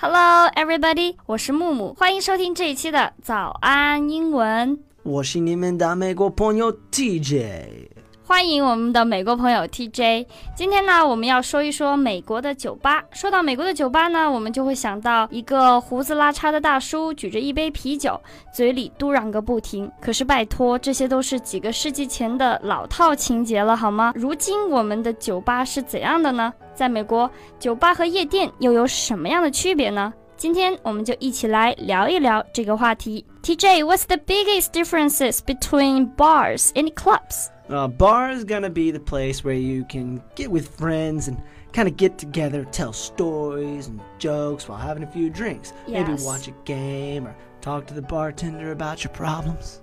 Hello, everybody！我是木木，欢迎收听这一期的早安英文。我是你们的美国朋友 TJ。欢迎我们的美国朋友 TJ。今天呢，我们要说一说美国的酒吧。说到美国的酒吧呢，我们就会想到一个胡子拉碴的大叔举着一杯啤酒，嘴里嘟囔个不停。可是拜托，这些都是几个世纪前的老套情节了，好吗？如今我们的酒吧是怎样的呢？在美国，酒吧和夜店又有什么样的区别呢？今天我们就一起来聊一聊这个话题。TJ，what's the biggest differences between bars and clubs？clubs？Uh, bar is gonna be the place where you can get with friends and kind of get together, tell stories and jokes while having a few drinks. Maybe Yes. watch a game or talk to the bartender about your problems.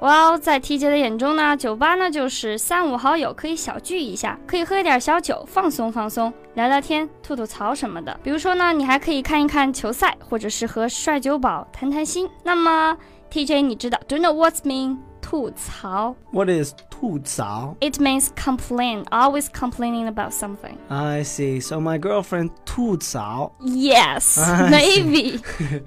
哇哦，在 TJ 的眼中呢，酒吧呢就是三五好友可以小聚一下，可以喝一点小酒，放松放松，聊聊天，吐吐槽什么的。比如说呢，你还可以看一看球赛，或者是和帅酒保谈谈心。那么 TJ，你知道，Do you know what's mean 吐槽 What is 吐槽? ？It means complain, always complaining about something. I see. So my girlfriend 吐槽. Yes, I maybe.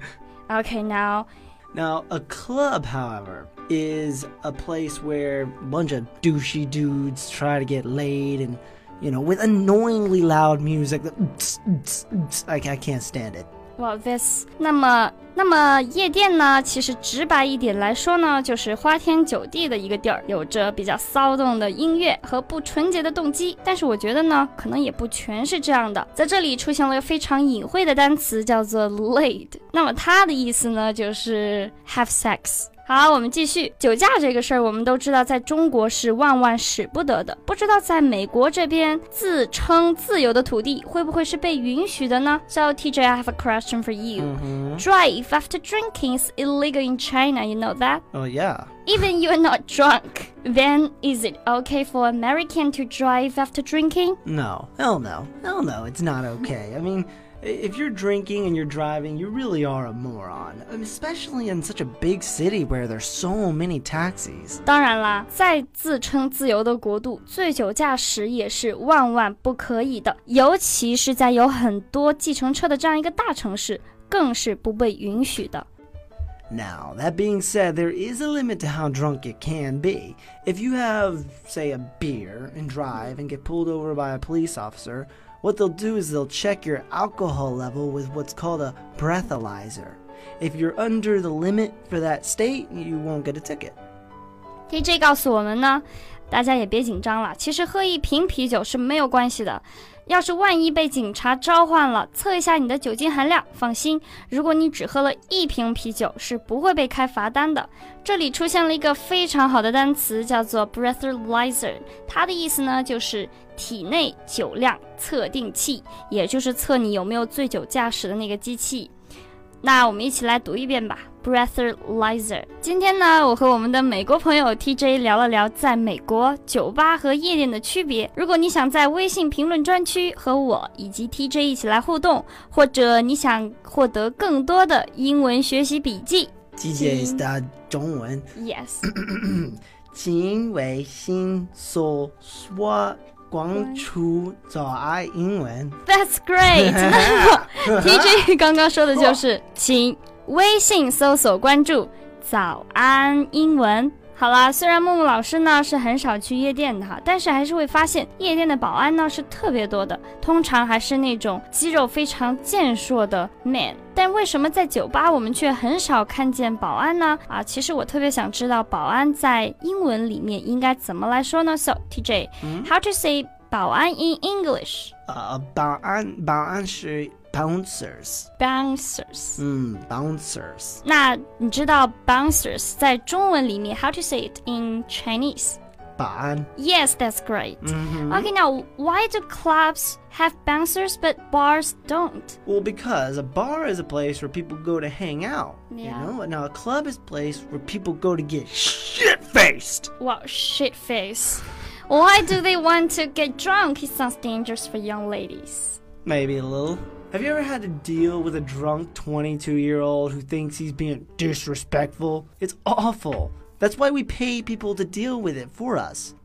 okay, now Now, a club, however, is a place where a bunch of douchey dudes try to get laid and, you know, with annoyingly loud music that I, I can't stand it. Well, this 那么那么夜店呢？其实直白一点来说呢，就是花天酒地的一个地儿，有着比较骚动的音乐和不纯洁的动机。但是我觉得呢，可能也不全是这样的。在这里出现了一个非常隐晦的单词，叫做 laid。那么它的意思呢，就是 have sex。好，我们继续酒驾这个事儿，我们都知道，在中国是万万使不得的。不知道在美国这边自称自由的土地会不会是被允许的呢？So TJ, I have a question for you. Mm-hmm. Drive after drinking is illegal in China. You know that? Oh, yeah. Even you're not drunk. Then is it okay for American to drive after drinking? No. Hell no. Hell no. It's not okay. I mean, i- if you're drinking and you're driving, you really are a moron. I mean, especially in such a big city where there's so many taxis. 当然啦，在自称自由的国度，醉酒驾驶也是万万不可以的，尤其是在有很多计程车的这样一个大城市，更是不被允许的。 Now, that being said, there is a limit to how drunk it can be. If you have, say, a beer and drive and get pulled over by a police officer, what they'll do is they'll check your alcohol level with what's called a breathalyzer. If you're under the limit for that state, you won't get a ticket. TJ 告诉我们呢，大家也别紧张了。其实喝一瓶啤酒是没有关系的。要是万一被警察召唤了，测一下你的酒精含量，放心，如果你只喝了一瓶啤酒，是不会被开罚单的。这里出现了一个非常好的单词，叫做 breathalyzer，它的意思呢就是体内酒量测定器，也就是测你有没有醉酒驾驶的那个机器。那我们一起来读一遍吧，breathalyzer。今天呢，我和我们的美国朋友 TJ 聊了聊在美国酒吧和夜店的区别。如果你想在微信评论专区和我以及 TJ 一起来互动，或者你想获得更多的英文学习笔记 TJ's 的中文，，yes，请微信搜索关注早安英文。That's great！那 TJ 刚刚说的就是，请微信搜索关注“早安英文”。好啦，虽然木木老师呢是很少去夜店的哈，但是还是会发现夜店的保安呢是特别多的，通常还是那种肌肉非常健硕的 man。但为什么在酒吧我们却很少看见保安呢？啊，其实我特别想知道保安在英文里面应该怎么来说呢？So TJ，how to say 保安 in English？呃，保安保安是 bouncers， bouncers。嗯，bouncers。那你知道 bouncers 在中文里面 how to say it in Chinese? 保安， Yes, that's great. 嗯哼。 Okay, now why do clubs have bouncers but bars don't? Well, because a bar is a place where people go to hang out. Yeah. You know, now a club is a place where people go to get shit faced. Wow, shit face. Why do they want to get drunk? It sounds dangerous for young ladies. Maybe a little. Have you ever had to deal with a drunk 22 year old who thinks he's being disrespectful? It's awful. That's why we pay people to deal with it for us.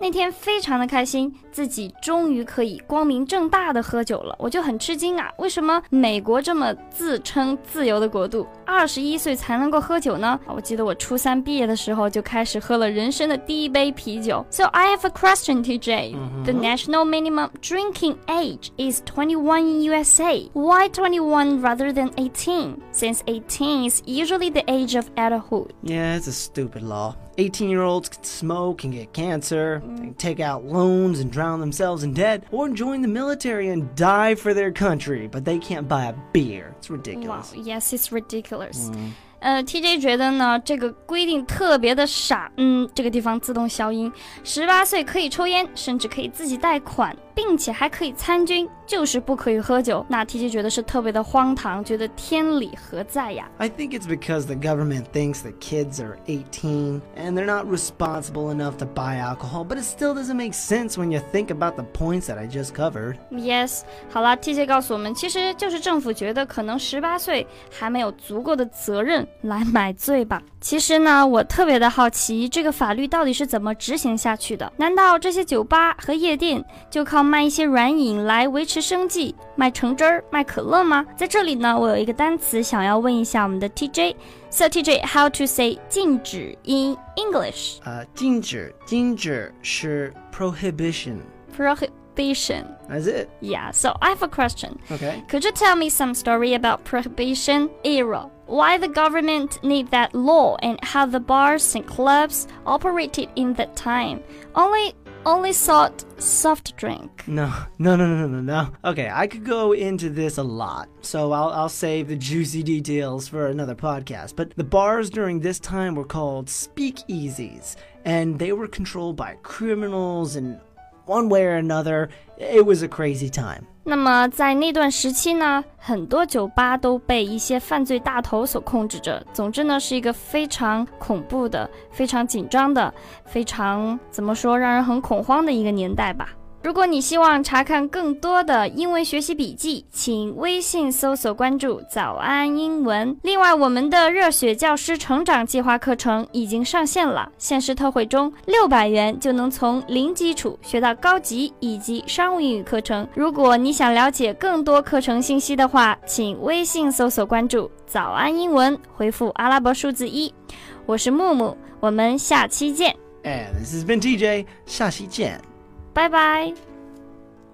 那天非常的开心，自己终于可以光明正大的喝酒了。我就很吃惊啊，为什么美国这么自称自由的国度，二十一岁才能够喝酒呢？我记得我初三毕业的时候就开始喝了人生的第一杯啤酒。So I have a question, TJ. The national minimum drinking age is 21 in USA. Why 21 rather than 18? Since 18 is usually the age of adulthood. Yeah, it's a stupid law. 18 year olds can smoke and get cancer, they can take out loans and drown themselves in debt, or join the military and die for their country, but they can't buy a beer. It's Wow, ridiculous. yes, it's ridiculous. 呃，TJ 觉得呢，这个规定特别的傻。嗯，这个地方自动消音。十八岁可以抽烟，甚至可以自己贷款， 并且还可以参军，就是不可以喝酒。那 TJ 觉得是特别的荒唐，觉得天理何在呀？I think it's because the government thinks that kids are 18 and they're not responsible enough to buy alcohol, but it still doesn't make sense when you think about the points that I just covered. Yes，好啦 t j 告诉我们，其实就是政府觉得可能十八岁还没有足够的责任来买醉吧。其实呢，我特别的好奇，这个法律到底是怎么执行下去的？难道这些酒吧和夜店就靠卖一些软饮来维持生计，卖橙汁儿、卖可乐吗？在这里呢，我有一个单词想要问一下我们的 TJ。So TJ, how to say 禁止 in English? Uh, ginger, ginger, sure, prohibition. Prohibition. That's it. Yeah. So I have a question. Okay. Could you tell me some story about prohibition era? Why the government need that law and how the bars and clubs operated in that time? Only only sold soft drink. No, no, no, no, no, no. Okay, I could go into this a lot, so I'll, I'll save the juicy details for another podcast. But the bars during this time were called speakeasies, and they were controlled by criminals, and one way or another, it was a crazy time. 那么在那段时期呢，很多酒吧都被一些犯罪大头所控制着。总之呢，是一个非常恐怖的、非常紧张的、非常怎么说让人很恐慌的一个年代吧。如果你希望查看更多的英文学习笔记，请微信搜索关注“早安英文”。另外，我们的热血教师成长计划课程已经上线了，限时特惠中，六百元就能从零基础学到高级以及商务英语课程。如果你想了解更多课程信息的话，请微信搜索关注“早安英文”，回复阿拉伯数字一。我是木木，我们下期见，哎 this has been TJ, 下期见.拜拜。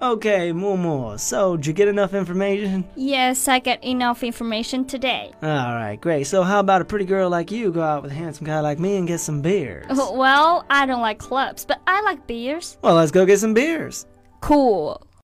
Okay, Momo, so did you get enough information? Yes, I get enough information today. Alright, great. So how about a pretty girl like you go out with a handsome guy like me and get some beers? Oh, well, I don't like clubs, but I like beers. Well, let's go get some beers. Cool.